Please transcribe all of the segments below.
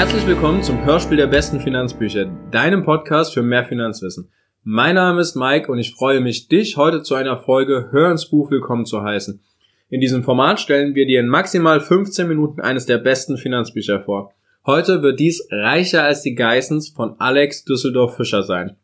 Herzlich willkommen zum Hörspiel der besten Finanzbücher, deinem Podcast für mehr Finanzwissen. Mein Name ist Mike und ich freue mich, dich heute zu einer Folge Hör ins Buch willkommen zu heißen. In diesem Format stellen wir dir in maximal 15 Minuten eines der besten Finanzbücher vor. Heute wird dies Reicher als die Geissens von Alex Düsseldorf Fischer sein.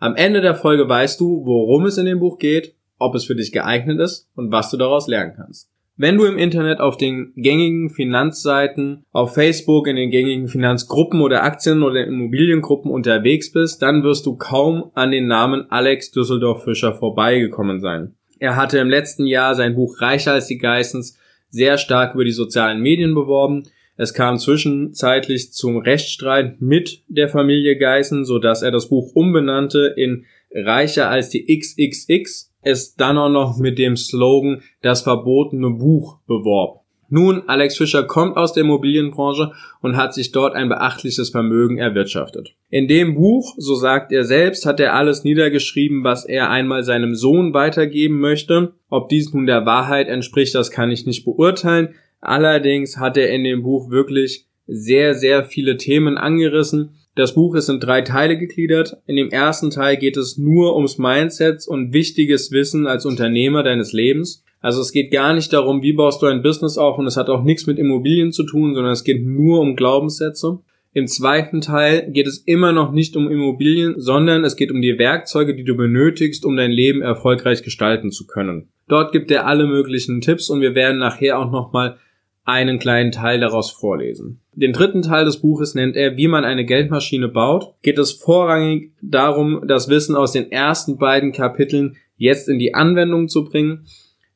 Am Ende der Folge weißt du, worum es in dem Buch geht, ob es für dich geeignet ist und was du daraus lernen kannst. Wenn du im Internet auf den gängigen Finanzseiten, auf Facebook, in den gängigen Finanzgruppen oder Aktien- oder Immobiliengruppen unterwegs bist, dann wirst du kaum an den Namen Alex Düsseldorf Fischer vorbeigekommen sein. Er hatte im letzten Jahr sein Buch Reicher als die Geissens sehr stark über die sozialen Medien beworben. Es kam zwischenzeitlich zum Rechtsstreit mit der Familie Geißen, so dass er das Buch umbenannte in Reicher als die XXX, es dann auch noch mit dem Slogan Das verbotene Buch beworb. Nun, Alex Fischer kommt aus der Immobilienbranche und hat sich dort ein beachtliches Vermögen erwirtschaftet. In dem Buch, so sagt er selbst, hat er alles niedergeschrieben, was er einmal seinem Sohn weitergeben möchte. Ob dies nun der Wahrheit entspricht, das kann ich nicht beurteilen. Allerdings hat er in dem Buch wirklich sehr, sehr viele Themen angerissen. Das Buch ist in drei Teile gegliedert. In dem ersten Teil geht es nur ums Mindset und wichtiges Wissen als Unternehmer deines Lebens. Also es geht gar nicht darum, wie baust du ein Business auf und es hat auch nichts mit Immobilien zu tun, sondern es geht nur um Glaubenssätze. Im zweiten Teil geht es immer noch nicht um Immobilien, sondern es geht um die Werkzeuge, die du benötigst, um dein Leben erfolgreich gestalten zu können. Dort gibt er alle möglichen Tipps und wir werden nachher auch nochmal einen kleinen Teil daraus vorlesen. Den dritten Teil des Buches nennt er, wie man eine Geldmaschine baut. Geht es vorrangig darum, das Wissen aus den ersten beiden Kapiteln jetzt in die Anwendung zu bringen.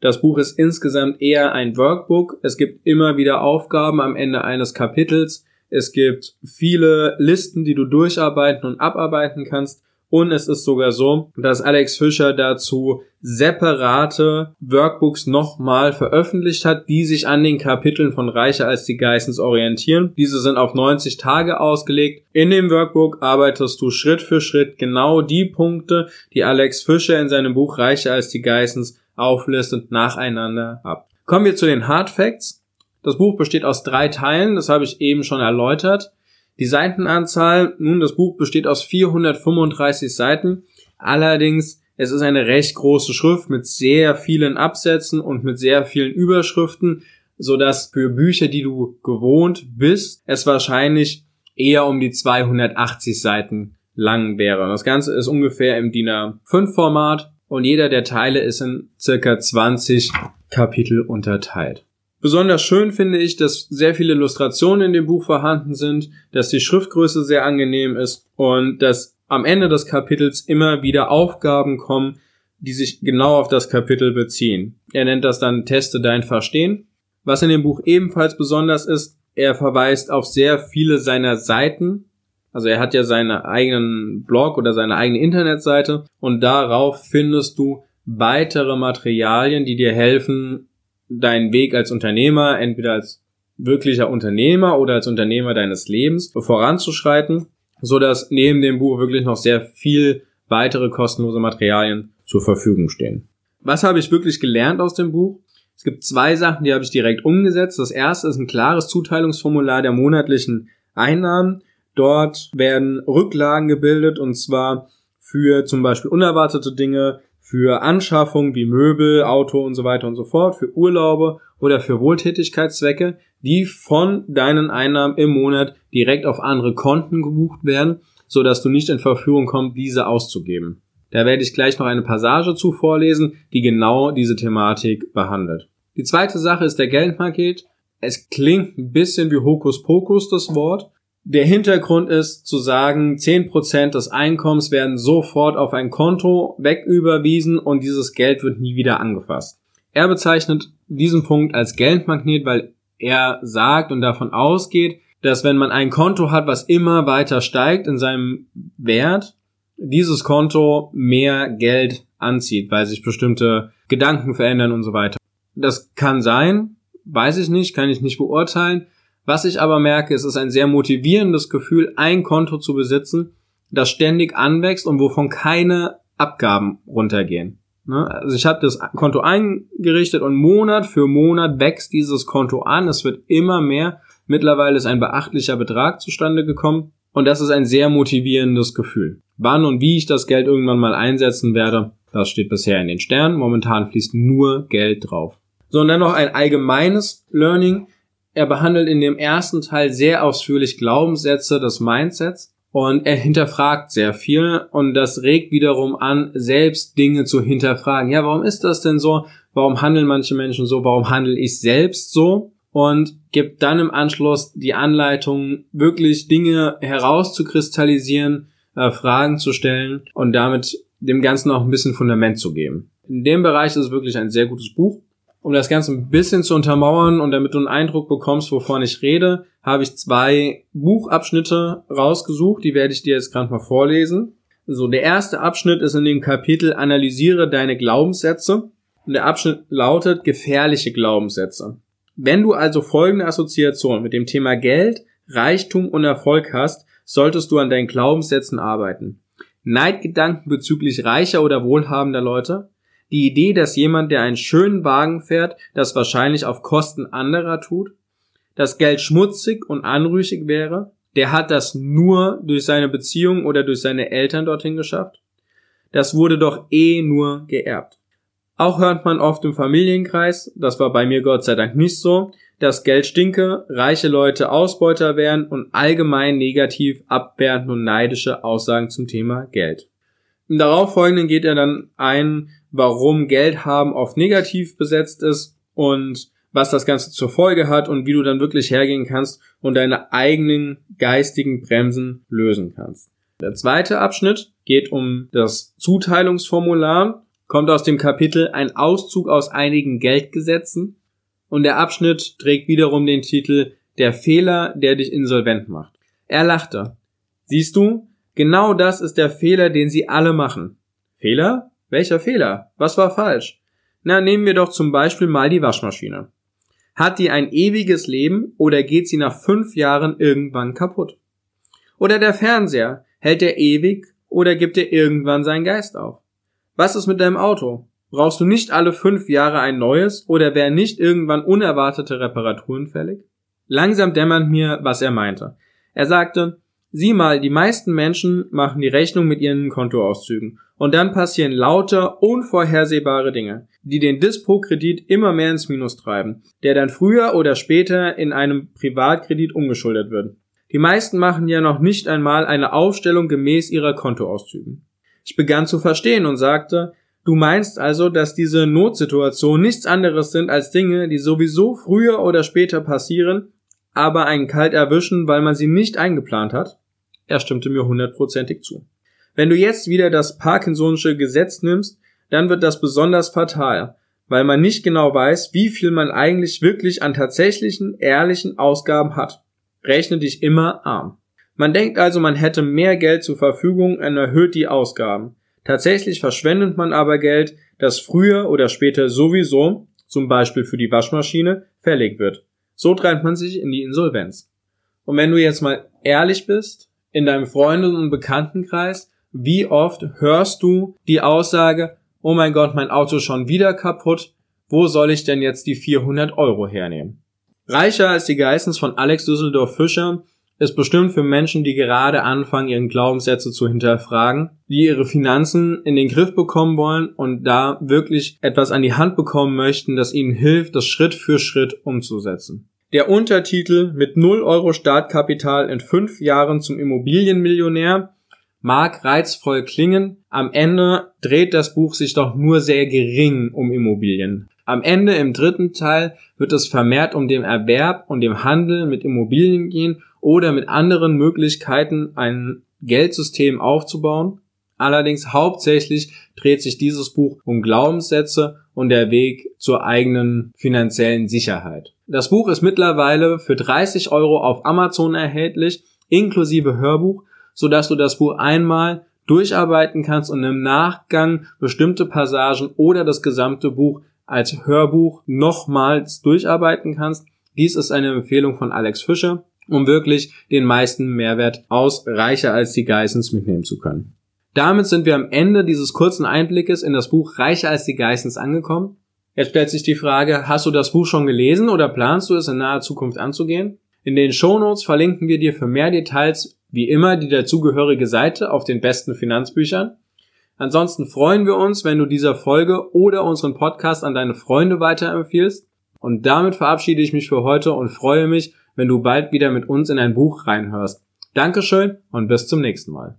Das Buch ist insgesamt eher ein Workbook. Es gibt immer wieder Aufgaben am Ende eines Kapitels. Es gibt viele Listen, die du durcharbeiten und abarbeiten kannst. Und es ist sogar so, dass Alex Fischer dazu separate Workbooks nochmal veröffentlicht hat, die sich an den Kapiteln von Reicher als die Geissens orientieren. Diese sind auf 90 Tage ausgelegt. In dem Workbook arbeitest du Schritt für Schritt genau die Punkte, die Alex Fischer in seinem Buch Reicher als die Geissens auflistet nacheinander ab. Kommen wir zu den Hard Facts. Das Buch besteht aus drei Teilen, das habe ich eben schon erläutert. Die Seitenanzahl, nun, das Buch besteht aus 435 Seiten. Allerdings, es ist eine recht große Schrift mit sehr vielen Absätzen und mit sehr vielen Überschriften, so dass für Bücher, die du gewohnt bist, es wahrscheinlich eher um die 280 Seiten lang wäre. Das Ganze ist ungefähr im DIN A5 Format und jeder der Teile ist in circa 20 Kapitel unterteilt. Besonders schön finde ich, dass sehr viele Illustrationen in dem Buch vorhanden sind, dass die Schriftgröße sehr angenehm ist und dass am Ende des Kapitels immer wieder Aufgaben kommen, die sich genau auf das Kapitel beziehen. Er nennt das dann Teste dein Verstehen. Was in dem Buch ebenfalls besonders ist, er verweist auf sehr viele seiner Seiten, also er hat ja seinen eigenen Blog oder seine eigene Internetseite und darauf findest du weitere Materialien, die dir helfen, deinen Weg als Unternehmer, entweder als wirklicher Unternehmer oder als Unternehmer deines Lebens voranzuschreiten, so dass neben dem Buch wirklich noch sehr viel weitere kostenlose Materialien zur Verfügung stehen. Was habe ich wirklich gelernt aus dem Buch? Es gibt zwei Sachen, die habe ich direkt umgesetzt. Das erste ist ein klares Zuteilungsformular der monatlichen Einnahmen. Dort werden Rücklagen gebildet und zwar für zum Beispiel unerwartete Dinge, für Anschaffungen wie Möbel, Auto und so weiter und so fort, für Urlaube oder für Wohltätigkeitszwecke, die von deinen Einnahmen im Monat direkt auf andere Konten gebucht werden, so dass du nicht in Verführung kommst, diese auszugeben. Da werde ich gleich noch eine Passage zu vorlesen, die genau diese Thematik behandelt. Die zweite Sache ist der Geldpaket. Es klingt ein bisschen wie Hokuspokus, das Wort, der Hintergrund ist zu sagen, 10% des Einkommens werden sofort auf ein Konto wegüberwiesen und dieses Geld wird nie wieder angefasst. Er bezeichnet diesen Punkt als Geldmagnet, weil er sagt und davon ausgeht, dass wenn man ein Konto hat, was immer weiter steigt in seinem Wert, dieses Konto mehr Geld anzieht, weil sich bestimmte Gedanken verändern und so weiter. Das kann sein, weiß ich nicht, kann ich nicht beurteilen. Was ich aber merke, es ist ein sehr motivierendes Gefühl, ein Konto zu besitzen, das ständig anwächst und wovon keine Abgaben runtergehen. Ne? Also ich habe das Konto eingerichtet und Monat für Monat wächst dieses Konto an. Es wird immer mehr. Mittlerweile ist ein beachtlicher Betrag zustande gekommen und das ist ein sehr motivierendes Gefühl. Wann und wie ich das Geld irgendwann mal einsetzen werde, das steht bisher in den Sternen. Momentan fließt nur Geld drauf. So, und dann noch ein allgemeines Learning. Er behandelt in dem ersten Teil sehr ausführlich Glaubenssätze des Mindsets und er hinterfragt sehr viel und das regt wiederum an, selbst Dinge zu hinterfragen. Ja, warum ist das denn so? Warum handeln manche Menschen so? Warum handle ich selbst so? Und gibt dann im Anschluss die Anleitung, wirklich Dinge herauszukristallisieren, äh, Fragen zu stellen und damit dem Ganzen auch ein bisschen Fundament zu geben. In dem Bereich ist es wirklich ein sehr gutes Buch. Um das Ganze ein bisschen zu untermauern und damit du einen Eindruck bekommst, wovon ich rede, habe ich zwei Buchabschnitte rausgesucht. Die werde ich dir jetzt gerade mal vorlesen. So, der erste Abschnitt ist in dem Kapitel Analysiere deine Glaubenssätze. Und der Abschnitt lautet gefährliche Glaubenssätze. Wenn du also folgende Assoziation mit dem Thema Geld, Reichtum und Erfolg hast, solltest du an deinen Glaubenssätzen arbeiten. Neidgedanken bezüglich reicher oder wohlhabender Leute, die Idee, dass jemand, der einen schönen Wagen fährt, das wahrscheinlich auf Kosten anderer tut, dass Geld schmutzig und anrüchig wäre, der hat das nur durch seine Beziehung oder durch seine Eltern dorthin geschafft. Das wurde doch eh nur geerbt. Auch hört man oft im Familienkreis, das war bei mir Gott sei Dank nicht so, dass Geld stinke, reiche Leute Ausbeuter wären und allgemein negativ abwertende und neidische Aussagen zum Thema Geld. Im darauffolgenden geht er dann ein, warum Geld haben oft negativ besetzt ist und was das Ganze zur Folge hat und wie du dann wirklich hergehen kannst und deine eigenen geistigen Bremsen lösen kannst. Der zweite Abschnitt geht um das Zuteilungsformular, kommt aus dem Kapitel Ein Auszug aus einigen Geldgesetzen und der Abschnitt trägt wiederum den Titel Der Fehler, der dich insolvent macht. Er lachte. Siehst du, genau das ist der Fehler, den sie alle machen. Fehler? Welcher Fehler? Was war falsch? Na, nehmen wir doch zum Beispiel mal die Waschmaschine. Hat die ein ewiges Leben oder geht sie nach fünf Jahren irgendwann kaputt? Oder der Fernseher, hält er ewig oder gibt er irgendwann seinen Geist auf? Was ist mit deinem Auto? Brauchst du nicht alle fünf Jahre ein neues oder wären nicht irgendwann unerwartete Reparaturen fällig? Langsam dämmert mir, was er meinte. Er sagte, sieh mal, die meisten Menschen machen die Rechnung mit ihren Kontoauszügen und dann passieren lauter, unvorhersehbare Dinge, die den Dispo-Kredit immer mehr ins Minus treiben, der dann früher oder später in einem Privatkredit umgeschuldet wird. Die meisten machen ja noch nicht einmal eine Aufstellung gemäß ihrer Kontoauszügen. Ich begann zu verstehen und sagte, du meinst also, dass diese Notsituationen nichts anderes sind als Dinge, die sowieso früher oder später passieren, aber einen kalt erwischen, weil man sie nicht eingeplant hat? Er stimmte mir hundertprozentig zu. Wenn du jetzt wieder das Parkinsonische Gesetz nimmst, dann wird das besonders fatal, weil man nicht genau weiß, wie viel man eigentlich wirklich an tatsächlichen, ehrlichen Ausgaben hat. Rechne dich immer arm. Man denkt also, man hätte mehr Geld zur Verfügung und erhöht die Ausgaben. Tatsächlich verschwendet man aber Geld, das früher oder später sowieso, zum Beispiel für die Waschmaschine, fällig wird. So treibt man sich in die Insolvenz. Und wenn du jetzt mal ehrlich bist, in deinem Freunde- und Bekanntenkreis, wie oft hörst du die Aussage, oh mein Gott, mein Auto ist schon wieder kaputt, wo soll ich denn jetzt die 400 Euro hernehmen? Reicher als die Geissens von Alex Düsseldorf Fischer ist bestimmt für Menschen, die gerade anfangen, ihren Glaubenssätze zu hinterfragen, die ihre Finanzen in den Griff bekommen wollen und da wirklich etwas an die Hand bekommen möchten, das ihnen hilft, das Schritt für Schritt umzusetzen. Der Untertitel mit 0 Euro Startkapital in 5 Jahren zum Immobilienmillionär mag reizvoll klingen, am Ende dreht das Buch sich doch nur sehr gering um Immobilien. Am Ende im dritten Teil wird es vermehrt um den Erwerb und dem Handel mit Immobilien gehen oder mit anderen Möglichkeiten ein Geldsystem aufzubauen. Allerdings hauptsächlich dreht sich dieses Buch um Glaubenssätze und der Weg zur eigenen finanziellen Sicherheit. Das Buch ist mittlerweile für 30 Euro auf Amazon erhältlich, inklusive Hörbuch so dass du das Buch einmal durcharbeiten kannst und im Nachgang bestimmte Passagen oder das gesamte Buch als Hörbuch nochmals durcharbeiten kannst. Dies ist eine Empfehlung von Alex Fischer, um wirklich den meisten Mehrwert aus Reicher als die Geissens mitnehmen zu können. Damit sind wir am Ende dieses kurzen Einblickes in das Buch Reicher als die Geissens angekommen. Jetzt stellt sich die Frage, hast du das Buch schon gelesen oder planst du es in naher Zukunft anzugehen? In den Shownotes verlinken wir dir für mehr Details wie immer die dazugehörige Seite auf den besten Finanzbüchern. Ansonsten freuen wir uns, wenn du dieser Folge oder unseren Podcast an deine Freunde weiterempfiehlst. Und damit verabschiede ich mich für heute und freue mich, wenn du bald wieder mit uns in ein Buch reinhörst. Dankeschön und bis zum nächsten Mal.